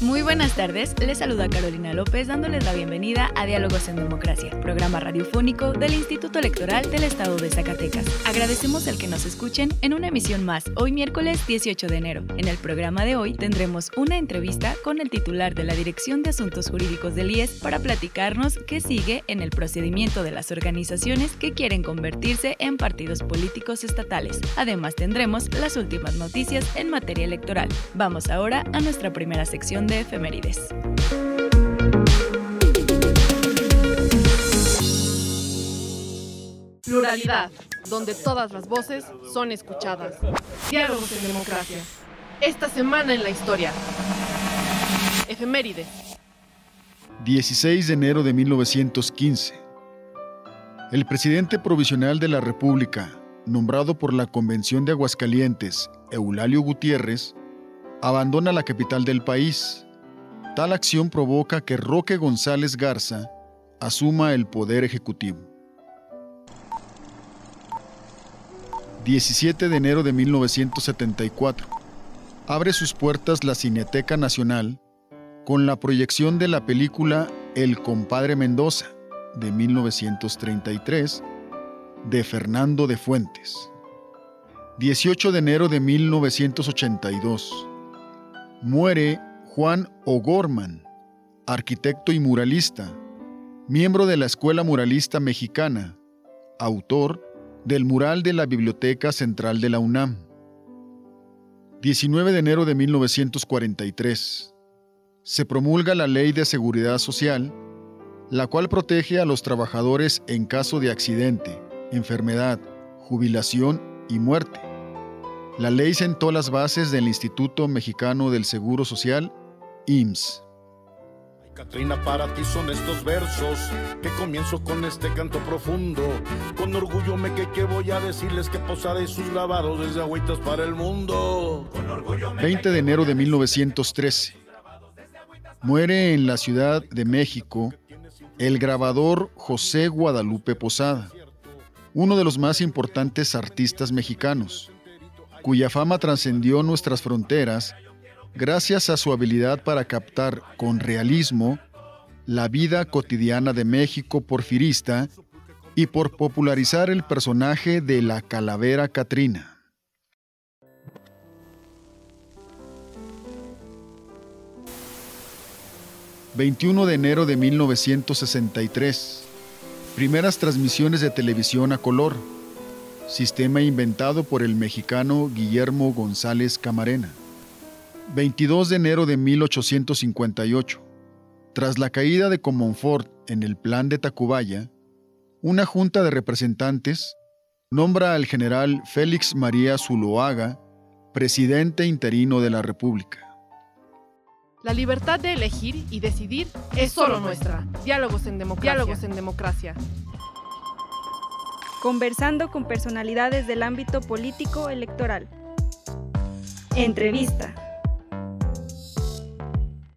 Muy buenas tardes, les saluda Carolina López dándoles la bienvenida a Diálogos en Democracia, programa radiofónico del Instituto Electoral del Estado de Zacatecas. Agradecemos el que nos escuchen en una emisión más, hoy miércoles 18 de enero. En el programa de hoy tendremos una entrevista con el titular de la Dirección de Asuntos Jurídicos del IES para platicarnos qué sigue en el procedimiento de las organizaciones que quieren convertirse en partidos políticos estatales. Además tendremos las últimas noticias en materia electoral. Vamos ahora a nuestra primera sección de efemérides. Pluralidad, donde todas las voces son escuchadas. Diálogos en democracia. Esta semana en la historia. Efemérides. 16 de enero de 1915. El presidente provisional de la República, nombrado por la Convención de Aguascalientes, Eulalio Gutiérrez, abandona la capital del país. Tal acción provoca que Roque González Garza asuma el poder ejecutivo. 17 de enero de 1974. Abre sus puertas la Cineteca Nacional con la proyección de la película El compadre Mendoza de 1933 de Fernando de Fuentes. 18 de enero de 1982 muere Juan O'Gorman, arquitecto y muralista, miembro de la Escuela Muralista Mexicana, autor del mural de la Biblioteca Central de la UNAM. 19 de enero de 1943. Se promulga la Ley de Seguridad Social, la cual protege a los trabajadores en caso de accidente, enfermedad, jubilación y muerte. La ley sentó las bases del Instituto Mexicano del Seguro Social, IMSS. Catrina, para ti son estos versos que comienzo con este canto profundo. Con orgullo me que, que voy a decirles que Posada y sus grabados desde agüitas para el mundo. 20 de enero de 1913. Muere en la Ciudad de México el grabador José Guadalupe Posada, uno de los más importantes artistas mexicanos cuya fama trascendió nuestras fronteras gracias a su habilidad para captar con realismo la vida cotidiana de México porfirista y por popularizar el personaje de la calavera Catrina. ...21 de enero de 1963... ...primeras transmisiones de televisión a color sistema inventado por el mexicano Guillermo González Camarena. 22 de enero de 1858. Tras la caída de Comonfort en el plan de Tacubaya, una junta de representantes nombra al general Félix María Zuloaga presidente interino de la República. La libertad de elegir y decidir es solo nuestra. Diálogos en democracia. Diálogos en democracia conversando con personalidades del ámbito político electoral. Entrevista.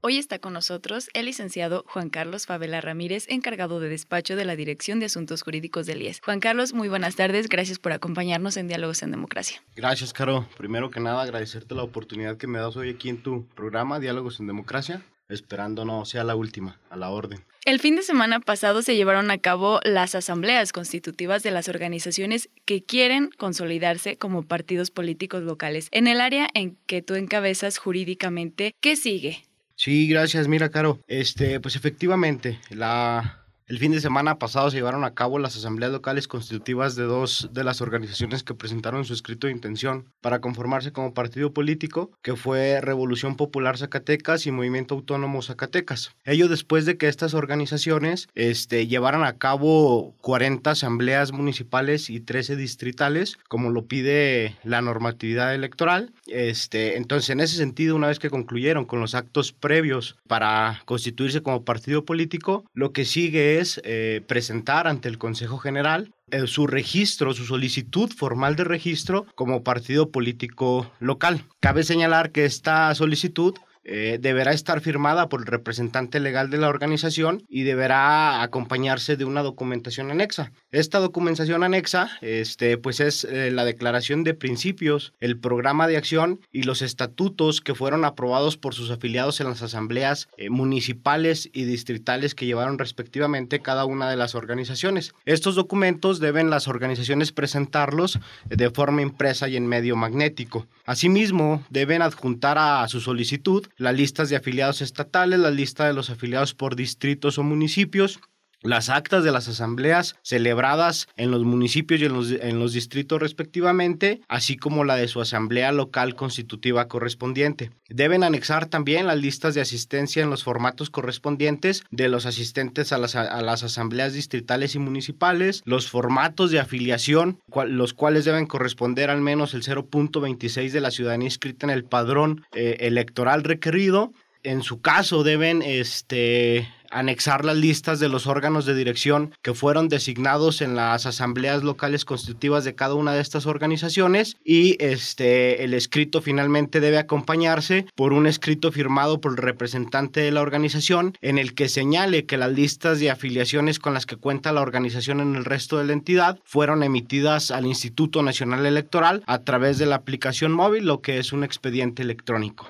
Hoy está con nosotros el licenciado Juan Carlos Favela Ramírez, encargado de despacho de la Dirección de Asuntos Jurídicos del IES. Juan Carlos, muy buenas tardes. Gracias por acompañarnos en Diálogos en Democracia. Gracias, Caro. Primero que nada, agradecerte la oportunidad que me das hoy aquí en tu programa Diálogos en Democracia esperando no sea la última, a la orden. El fin de semana pasado se llevaron a cabo las asambleas constitutivas de las organizaciones que quieren consolidarse como partidos políticos locales. En el área en que tú encabezas jurídicamente, ¿qué sigue? Sí, gracias. Mira, Caro, este, pues efectivamente, la, El fin de semana pasado se llevaron a cabo las asambleas locales constitutivas de dos de las organizaciones que presentaron su escrito de intención para conformarse como partido político, que fue Revolución Popular Zacatecas y Movimiento Autónomo Zacatecas. Ello después de que estas organizaciones este, llevaran a cabo 40 asambleas municipales y 13 distritales, como lo pide la normatividad electoral. Este, entonces, en ese sentido, una vez que concluyeron con los actos previos para constituirse como partido político, lo que sigue es eh, presentar ante el Consejo General eh, su registro, su solicitud formal de registro como partido político local. Cabe señalar que esta solicitud eh, deberá estar firmada por el representante legal de la organización y deberá acompañarse de una documentación anexa. Esta documentación anexa este, pues es eh, la declaración de principios, el programa de acción y los estatutos que fueron aprobados por sus afiliados en las asambleas eh, municipales y distritales que llevaron respectivamente cada una de las organizaciones. Estos documentos deben las organizaciones presentarlos de forma impresa y en medio magnético. Asimismo, deben adjuntar a su solicitud las listas de afiliados estatales, la lista de los afiliados por distritos o municipios, las actas de las asambleas celebradas en los municipios y en los, en los, distritos respectivamente, así como la de su asamblea local constitutiva correspondiente. Deben anexar también las listas de asistencia en los formatos correspondientes de los asistentes a las, a las asambleas distritales y municipales, los formatos de afiliación, los cuales deben corresponder al menos el 0.26 de la ciudadanía inscrita en el padrón eh, electoral requerido. En su caso deben este, anexar las listas de los órganos de dirección que fueron designados en las asambleas locales constitutivas de cada una de estas organizaciones y este el escrito finalmente debe acompañarse por un escrito firmado por el representante de la organización en el que señale que las listas de afiliaciones con las que cuenta la organización en el resto de la entidad fueron emitidas al Instituto Nacional Electoral a través de la aplicación móvil, lo que es un expediente electrónico.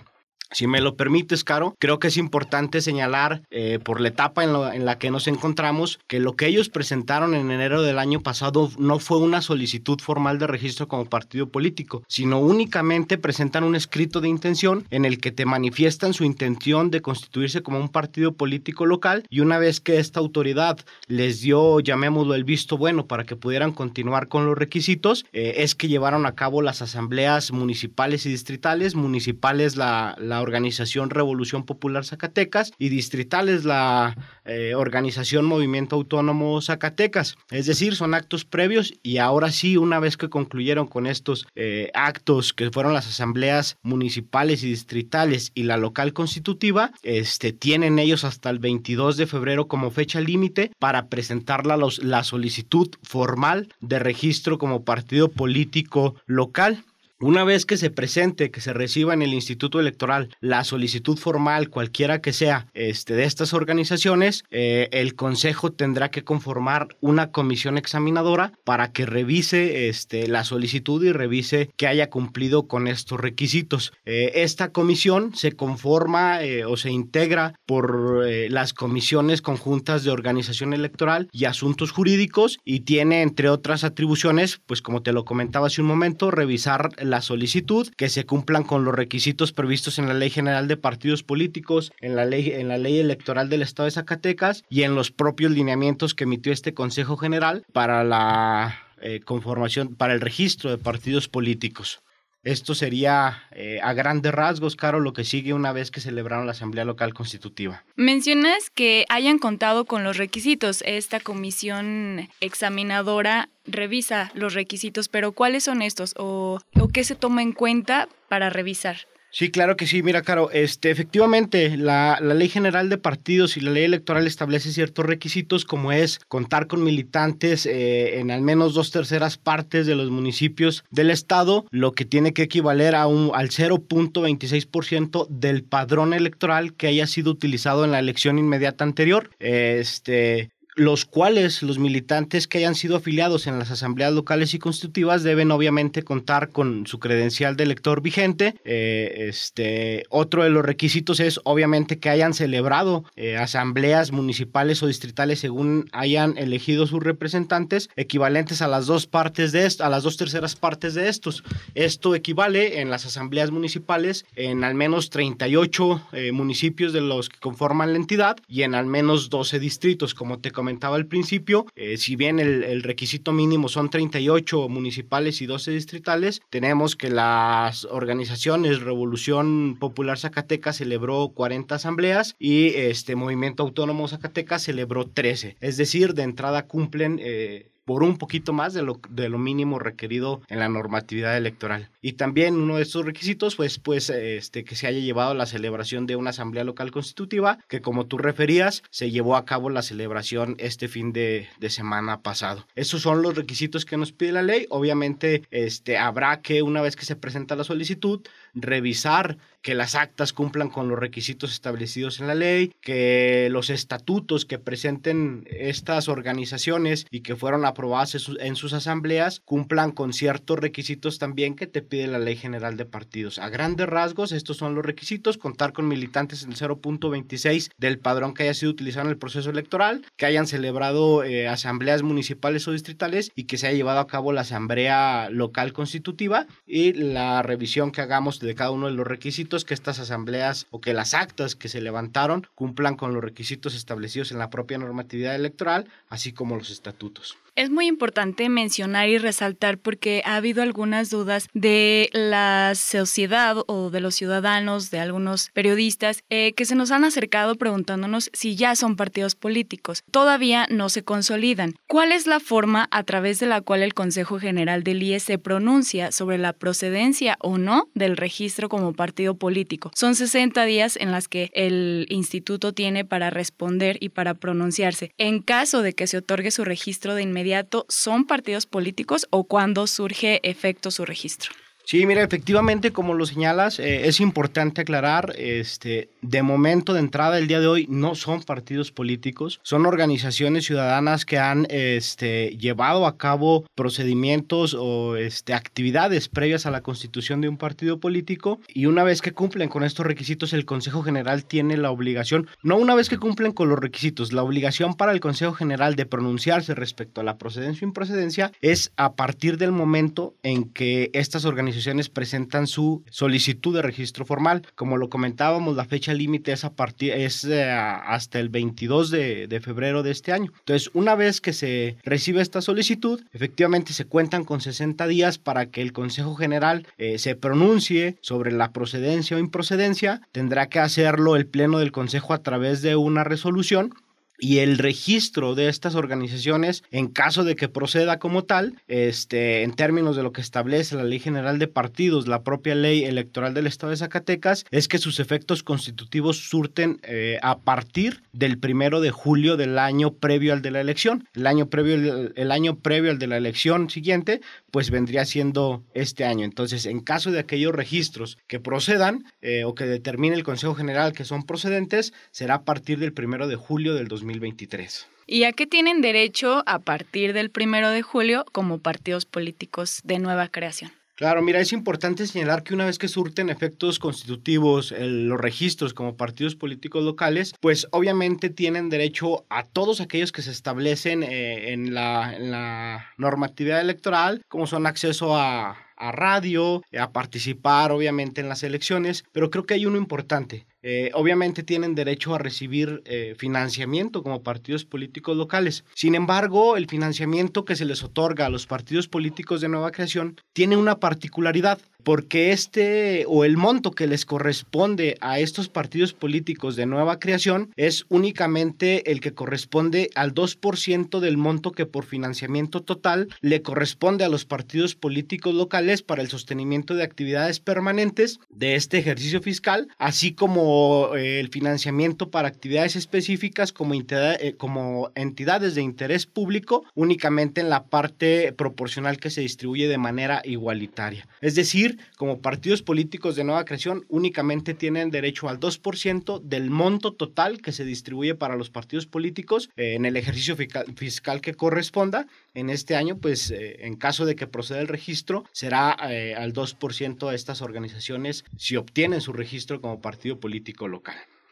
Si me lo permites, Caro, creo que es importante señalar eh, por la etapa en, la que nos encontramos que lo que ellos presentaron en enero del año pasado no fue una solicitud formal de registro como partido político, sino únicamente presentan un escrito de intención en el que te manifiestan su intención de constituirse como un partido político local y una vez que esta autoridad les dio, llamémoslo, el visto bueno para que pudieran continuar con los requisitos, eh, es que llevaron a cabo las asambleas municipales y distritales, municipales la organización Revolución Popular Zacatecas y distritales la eh, organización Movimiento Autónomo Zacatecas. Es decir, son actos previos y ahora sí, una vez que concluyeron con estos eh, actos que fueron las asambleas municipales y distritales y la local constitutiva, este, tienen ellos hasta el 22 de febrero como fecha límite para presentar la, la solicitud formal de registro como partido político local. Una vez que se presente, que se reciba en el Instituto Electoral la solicitud formal, cualquiera que sea, este, de estas organizaciones, eh, el Consejo tendrá que conformar una comisión examinadora para que revise este, la solicitud y revise que haya cumplido con estos requisitos. Eh, esta comisión se conforma eh, o se integra por las comisiones conjuntas de organización electoral y asuntos jurídicos y tiene, entre otras atribuciones, pues como te lo comentaba hace un momento, revisar la solicitud, que se cumplan con los requisitos previstos en la Ley General de Partidos Políticos, en la ley, en la ley electoral del Estado de Zacatecas y en los propios lineamientos que emitió este Consejo General para la eh, conformación, para el registro de partidos políticos. Esto sería eh, a grandes rasgos, Caro, lo que sigue una vez que celebraron la Asamblea Local Constitutiva. Mencionas que hayan contado con los requisitos. Esta comisión examinadora revisa los requisitos, pero ¿cuáles son estos o, o qué se toma en cuenta para revisar? Sí, claro que sí. Mira, Caro, este, efectivamente, la, Ley General de Partidos y la Ley Electoral establece ciertos requisitos, como es contar con militantes eh, en al menos dos terceras partes de los municipios del Estado, lo que tiene que equivaler a un, al 0.26% del padrón electoral que haya sido utilizado en la elección inmediata anterior. Este, los cuales los militantes que hayan sido afiliados en las asambleas locales y constitutivas deben obviamente contar con su credencial de elector vigente. Eh, este, otro de los requisitos es obviamente que hayan celebrado eh, asambleas municipales o distritales según hayan elegido sus representantes, equivalentes a las dos partes de esto, a las dos terceras partes de estos. Esto equivale en las asambleas municipales en al menos 38 eh, municipios de los que conforman la entidad y en al menos 12 distritos, como te comenté comentaba al principio, eh, si bien el, requisito mínimo son 38 municipales y 12 distritales, tenemos que las organizaciones Revolución Popular Zacatecas celebró 40 asambleas y este Movimiento Autónomo Zacatecas celebró 13. Es decir, de entrada cumplen eh, por un poquito más de lo, de lo mínimo requerido en la normatividad electoral. Y también uno de estos requisitos, pues, pues este, que se haya llevado la celebración de una asamblea local constitutiva, que como tú referías, se llevó a cabo la celebración este fin de, semana pasado. Esos son los requisitos que nos pide la ley. Obviamente, este, habrá que, una vez que se presenta la solicitud, revisar que las actas cumplan con los requisitos establecidos en la ley, que los estatutos que presenten estas organizaciones y que fueron aprobadas en sus asambleas cumplan con ciertos requisitos también que te pide la Ley General de Partidos. A grandes rasgos, estos son los requisitos, contar con militantes en el 0.26 del padrón que haya sido utilizado en el proceso electoral, que hayan celebrado eh, asambleas municipales o distritales y que se haya llevado a cabo la asamblea local constitutiva y la revisión que hagamos de cada uno de los requisitos que estas asambleas o que las actas que se levantaron cumplan con los requisitos establecidos en la propia normatividad electoral, así como los estatutos. Es muy importante mencionar y resaltar porque ha habido algunas dudas de la sociedad o de los ciudadanos, de algunos periodistas, eh, que se nos han acercado preguntándonos si ya son partidos políticos. Todavía no se consolidan. ¿Cuál es la forma a través de la cual el Consejo General del IE se pronuncia sobre la procedencia o no del registro como partido político? Son 60 días en las que el instituto tiene para responder y para pronunciarse. En caso de que se otorgue su registro de inmediato, son partidos políticos o cuando surge efecto su registro? Sí, mira, efectivamente, como lo señalas, eh, es importante aclarar, este, de momento de entrada el día de hoy no son partidos políticos, son organizaciones ciudadanas que han este, llevado a cabo procedimientos o este, actividades previas a la constitución de un partido político y una vez que cumplen con estos requisitos el Consejo General tiene la obligación, no una vez que cumplen con los requisitos, la obligación para el Consejo General de pronunciarse respecto a la procedencia o improcedencia es a partir del momento en que estas organizaciones organizaciones presentan su solicitud de registro formal. Como lo comentábamos, la fecha límite es, a partir, es eh, hasta el 22 de, febrero de este año. Entonces, una vez que se recibe esta solicitud, efectivamente se cuentan con 60 días para que el Consejo General eh, se pronuncie sobre la procedencia o improcedencia. Tendrá que hacerlo el Pleno del Consejo a través de una resolución y el registro de estas organizaciones en caso de que proceda como tal, este, en términos de lo que establece la Ley General de Partidos, la propia Ley Electoral del Estado de Zacatecas, es que sus efectos constitutivos surten eh, a partir del primero de julio del año previo al de la elección. El año previo, el año previo al de la elección siguiente, pues vendría siendo este año. Entonces, en caso de aquellos registros que procedan eh, o que determine el Consejo General que son procedentes, será a partir del primero de julio del 2020. ¿Y a qué tienen derecho a partir del primero de julio como partidos políticos de nueva creación? Claro, mira, es importante señalar que una vez que surten efectos constitutivos los registros como partidos políticos locales, pues obviamente tienen derecho a todos aquellos que se establecen eh, en, la, en la normatividad electoral, como son acceso a, a radio, a participar obviamente en las elecciones, pero creo que hay uno importante. Eh, obviamente tienen derecho a recibir eh, financiamiento como partidos políticos locales. Sin embargo, el financiamiento que se les otorga a los partidos políticos de nueva creación tiene una particularidad porque este o el monto que les corresponde a estos partidos políticos de nueva creación es únicamente el que corresponde al 2% del monto que por financiamiento total le corresponde a los partidos políticos locales para el sostenimiento de actividades permanentes de este ejercicio fiscal, así eh, el financiamiento para actividades específicas como, eh, como entidades de interés público únicamente en la parte proporcional que se distribuye de manera igualitaria. Es decir, como partidos políticos de nueva creación, únicamente tienen derecho al 2% del monto total que se distribuye para los partidos políticos eh, en el ejercicio fiscal que corresponda. En este año, pues eh, en caso de que proceda el registro, será eh, al 2% a estas organizaciones si obtienen su registro como partido político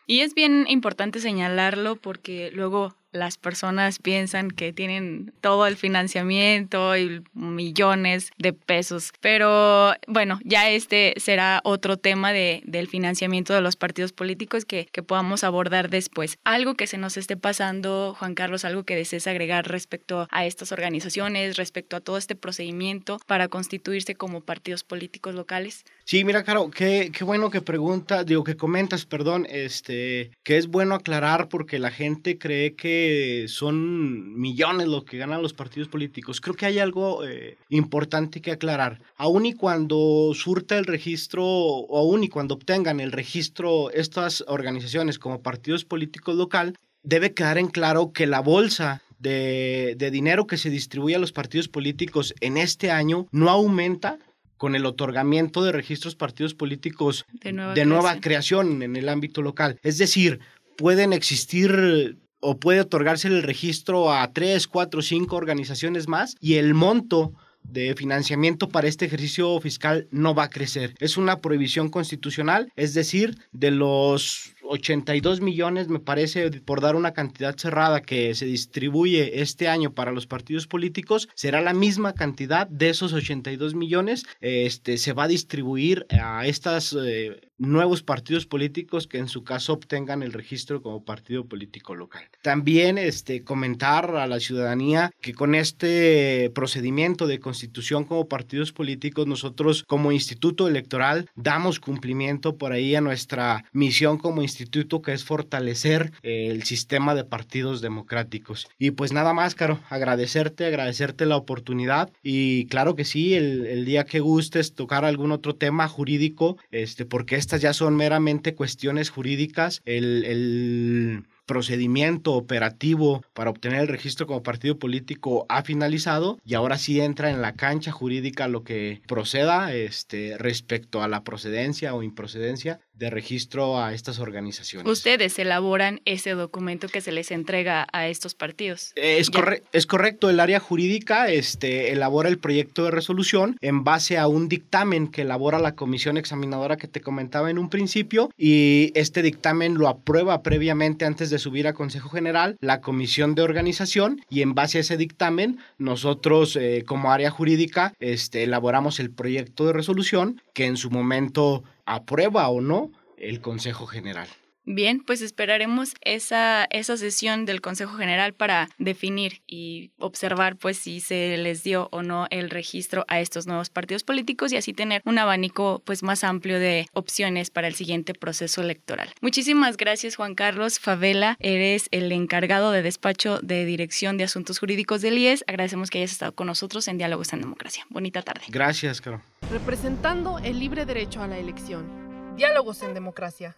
Y es bien importante señalarlo porque luego las personas piensan que tienen todo el financiamiento y millones de pesos. Pero bueno, ya este será otro tema de, del financiamiento de los partidos políticos que, que podamos abordar después. Algo que se nos esté pasando, Juan Carlos, algo que desees agregar respecto a estas organizaciones, respecto a todo este procedimiento para constituirse como partidos políticos locales. Sí, mira, Caro, qué, qué bueno que pregunta, digo que comentas, perdón, este, que es bueno aclarar porque la gente cree que son millones lo que ganan los partidos políticos. Creo que hay algo eh, importante que aclarar. Aún y cuando surta el registro, o aún y cuando obtengan el registro estas organizaciones como partidos políticos local, debe quedar en claro que la bolsa de, de, dinero que se distribuye a los partidos políticos en este año no aumenta con el otorgamiento de registros partidos políticos de nueva, de nueva creación en el ámbito local. Es decir, pueden existir o puede otorgarse el registro a tres, cuatro, cinco organizaciones más y el monto de financiamiento para este ejercicio fiscal no va a crecer. Es una prohibición constitucional, es decir, de los 82 millones, me parece, por dar una cantidad cerrada que se distribuye este año para los partidos políticos, será la misma cantidad de esos 82 millones, este, se va a distribuir a estos eh, nuevos partidos políticos que en su caso obtengan el registro como partido político local. También este, comentar a la ciudadanía que con este procedimiento de constitución como partidos políticos, nosotros como instituto electoral damos cumplimiento por ahí a nuestra misión como instituto instituto que es fortalecer el sistema de partidos democráticos. Y pues nada más, Caro, agradecerte, agradecerte la oportunidad y claro que sí, el, el día que gustes tocar algún otro tema jurídico, este, porque estas ya son meramente cuestiones jurídicas, el, el procedimiento operativo para obtener el registro como partido político ha finalizado y ahora sí entra en la cancha jurídica lo que proceda este, respecto a la procedencia o improcedencia de registro a estas organizaciones. Ustedes elaboran ese documento que se les entrega a estos partidos. Es, corre es correcto, el área jurídica este, elabora el proyecto de resolución en base a un dictamen que elabora la comisión examinadora que te comentaba en un principio y este dictamen lo aprueba previamente antes de subir a Consejo General la comisión de organización y en base a ese dictamen nosotros eh, como área jurídica este, elaboramos el proyecto de resolución que en su momento aprueba o no el Consejo General. Bien, pues esperaremos esa, esa sesión del Consejo General para definir y observar pues si se les dio o no el registro a estos nuevos partidos políticos y así tener un abanico pues más amplio de opciones para el siguiente proceso electoral. Muchísimas gracias Juan Carlos Favela, eres el encargado de despacho de Dirección de Asuntos Jurídicos del IES. Agradecemos que hayas estado con nosotros en Diálogos en Democracia. Bonita tarde. Gracias, Caro. Representando el libre derecho a la elección. Diálogos en Democracia.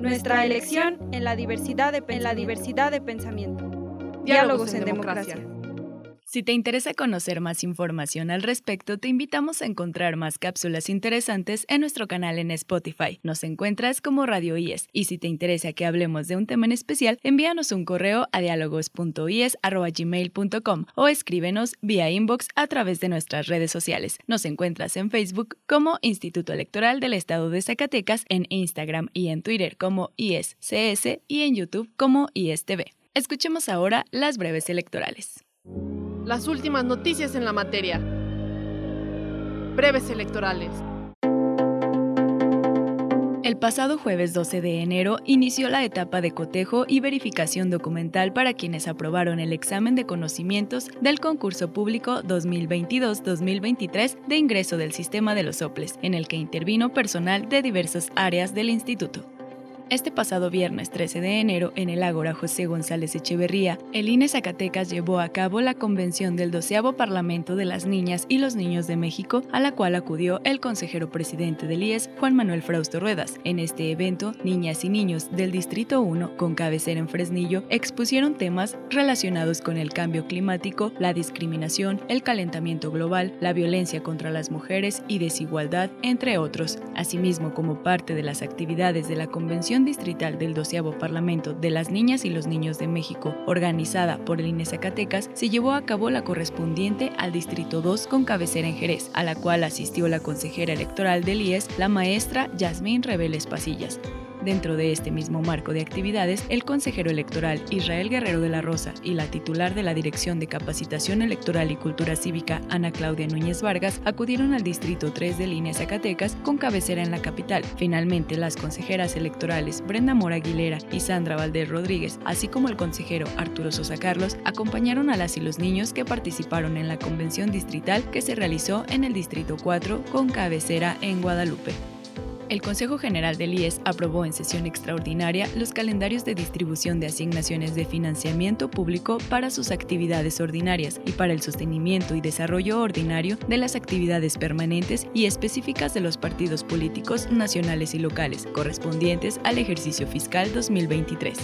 Nuestra elección en la diversidad de, en la diversidad de pensamiento. Diálogos, Diálogos en, en democracia. democracia. Si te interesa conocer más información al respecto, te invitamos a encontrar más cápsulas interesantes en nuestro canal en Spotify. Nos encuentras como Radio IES. Y si te interesa que hablemos de un tema en especial, envíanos un correo a dialogos.ies.gmail.com o escríbenos vía inbox a través de nuestras redes sociales. Nos encuentras en Facebook como Instituto Electoral del Estado de Zacatecas, en Instagram y en Twitter como IESCS y en YouTube como IESTV. Escuchemos ahora las breves electorales. Las últimas noticias en la materia. Breves electorales. El pasado jueves 12 de enero inició la etapa de cotejo y verificación documental para quienes aprobaron el examen de conocimientos del concurso público 2022-2023 de ingreso del sistema de los soples, en el que intervino personal de diversas áreas del instituto. Este pasado viernes 13 de enero, en el Ágora José González Echeverría, el INE Zacatecas llevó a cabo la convención del doceavo Parlamento de las Niñas y los Niños de México, a la cual acudió el consejero presidente del IES, Juan Manuel Frausto Ruedas. En este evento, niñas y niños del Distrito 1, con cabecera en Fresnillo, expusieron temas relacionados con el cambio climático, la discriminación, el calentamiento global, la violencia contra las mujeres y desigualdad, entre otros. Asimismo, como parte de las actividades de la convención Distrital del 12 Parlamento de las Niñas y los Niños de México, organizada por el INE Zacatecas, se llevó a cabo la correspondiente al Distrito 2 con cabecera en Jerez, a la cual asistió la consejera electoral del IES, la maestra Yasmín Reveles Pasillas. Dentro de este mismo marco de actividades, el consejero electoral Israel Guerrero de la Rosa y la titular de la Dirección de Capacitación Electoral y Cultura Cívica, Ana Claudia Núñez Vargas, acudieron al Distrito 3 de Línea Zacatecas con cabecera en la capital. Finalmente, las consejeras electorales Brenda Mora Aguilera y Sandra Valdés Rodríguez, así como el consejero Arturo Sosa Carlos, acompañaron a las y los niños que participaron en la convención distrital que se realizó en el Distrito 4 con cabecera en Guadalupe. El Consejo General del IES aprobó en sesión extraordinaria los calendarios de distribución de asignaciones de financiamiento público para sus actividades ordinarias y para el sostenimiento y desarrollo ordinario de las actividades permanentes y específicas de los partidos políticos nacionales y locales correspondientes al ejercicio fiscal 2023.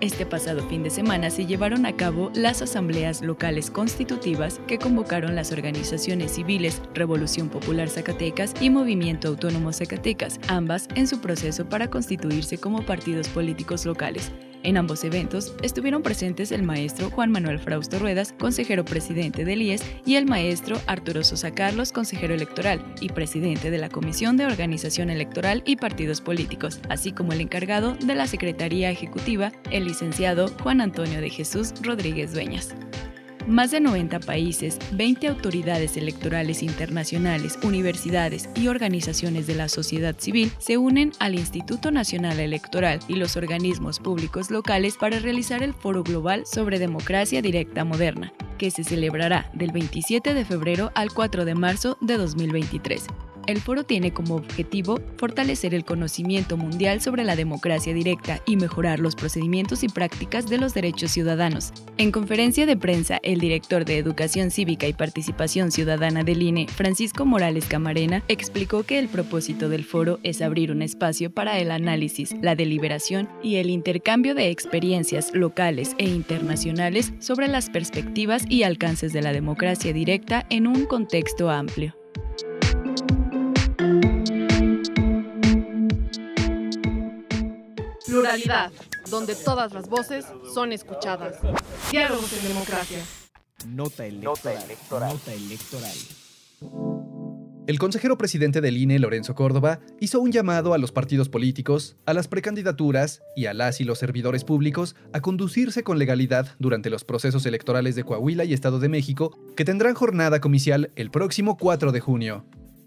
Este pasado fin de semana se llevaron a cabo las asambleas locales constitutivas que convocaron las organizaciones civiles Revolución Popular Zacatecas y Movimiento Autónomo Zacatecas, ambas en su proceso para constituirse como partidos políticos locales. En ambos eventos estuvieron presentes el maestro Juan Manuel Frausto Ruedas, consejero presidente del IES, y el maestro Arturo Sosa Carlos, consejero electoral y presidente de la Comisión de Organización Electoral y Partidos Políticos, así como el encargado de la Secretaría Ejecutiva, el licenciado Juan Antonio de Jesús Rodríguez Dueñas. Más de 90 países, 20 autoridades electorales internacionales, universidades y organizaciones de la sociedad civil se unen al Instituto Nacional Electoral y los organismos públicos locales para realizar el Foro Global sobre Democracia Directa Moderna, que se celebrará del 27 de febrero al 4 de marzo de 2023. El foro tiene como objetivo fortalecer el conocimiento mundial sobre la democracia directa y mejorar los procedimientos y prácticas de los derechos ciudadanos. En conferencia de prensa, el director de Educación Cívica y Participación Ciudadana del INE, Francisco Morales Camarena, explicó que el propósito del foro es abrir un espacio para el análisis, la deliberación y el intercambio de experiencias locales e internacionales sobre las perspectivas y alcances de la democracia directa en un contexto amplio. Pluralidad, donde todas las voces son escuchadas. Diálogos en democracia. Nota electoral. Nota electoral. El consejero presidente del INE, Lorenzo Córdoba, hizo un llamado a los partidos políticos, a las precandidaturas y a las y los servidores públicos a conducirse con legalidad durante los procesos electorales de Coahuila y Estado de México, que tendrán jornada comicial el próximo 4 de junio.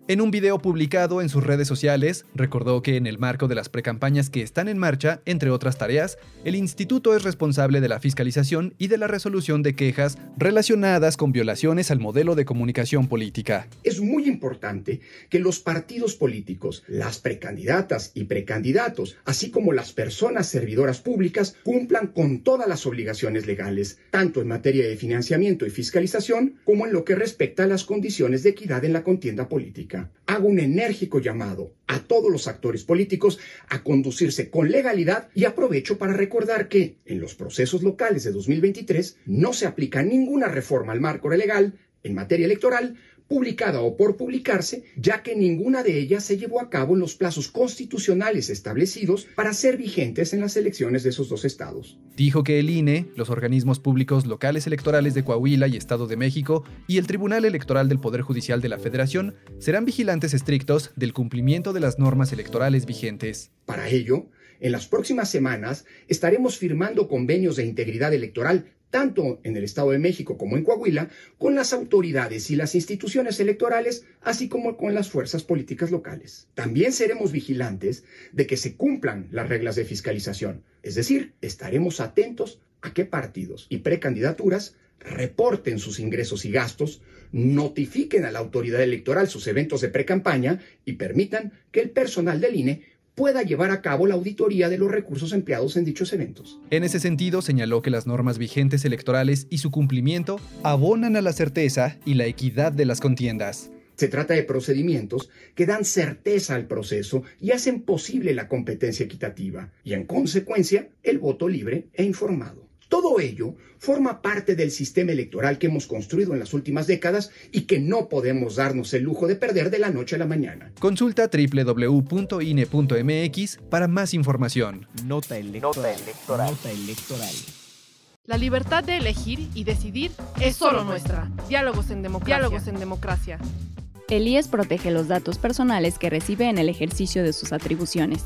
En un video publicado en sus redes sociales, recordó que en el marco de las precampañas que están en marcha, entre otras tareas, el instituto es responsable de la fiscalización y de la resolución de quejas relacionadas con violaciones al modelo de comunicación política. Es muy importante que los partidos políticos, las precandidatas y precandidatos, así como las personas servidoras públicas, cumplan con todas las obligaciones legales, tanto en materia de financiamiento y fiscalización como en lo que respecta a las condiciones de equidad en la contienda política hago un enérgico llamado a todos los actores políticos a conducirse con legalidad y aprovecho para recordar que en los procesos locales de 2023 no se aplica ninguna reforma al marco legal en materia electoral publicada o por publicarse, ya que ninguna de ellas se llevó a cabo en los plazos constitucionales establecidos para ser vigentes en las elecciones de esos dos estados. Dijo que el INE, los organismos públicos locales electorales de Coahuila y Estado de México y el Tribunal Electoral del Poder Judicial de la Federación serán vigilantes estrictos del cumplimiento de las normas electorales vigentes. Para ello, en las próximas semanas estaremos firmando convenios de integridad electoral tanto en el Estado de México como en Coahuila, con las autoridades y las instituciones electorales, así como con las fuerzas políticas locales. También seremos vigilantes de que se cumplan las reglas de fiscalización, es decir, estaremos atentos a qué partidos y precandidaturas reporten sus ingresos y gastos, notifiquen a la autoridad electoral sus eventos de precampaña y permitan que el personal del INE pueda llevar a cabo la auditoría de los recursos empleados en dichos eventos. En ese sentido, señaló que las normas vigentes electorales y su cumplimiento abonan a la certeza y la equidad de las contiendas. Se trata de procedimientos que dan certeza al proceso y hacen posible la competencia equitativa y, en consecuencia, el voto libre e informado. Todo ello forma parte del sistema electoral que hemos construido en las últimas décadas y que no podemos darnos el lujo de perder de la noche a la mañana. Consulta www.ine.mx para más información. Nota electoral. Nota electoral. La libertad de elegir y decidir es solo nuestra. Diálogos en democracia. Diálogos en democracia. El IES protege los datos personales que recibe en el ejercicio de sus atribuciones.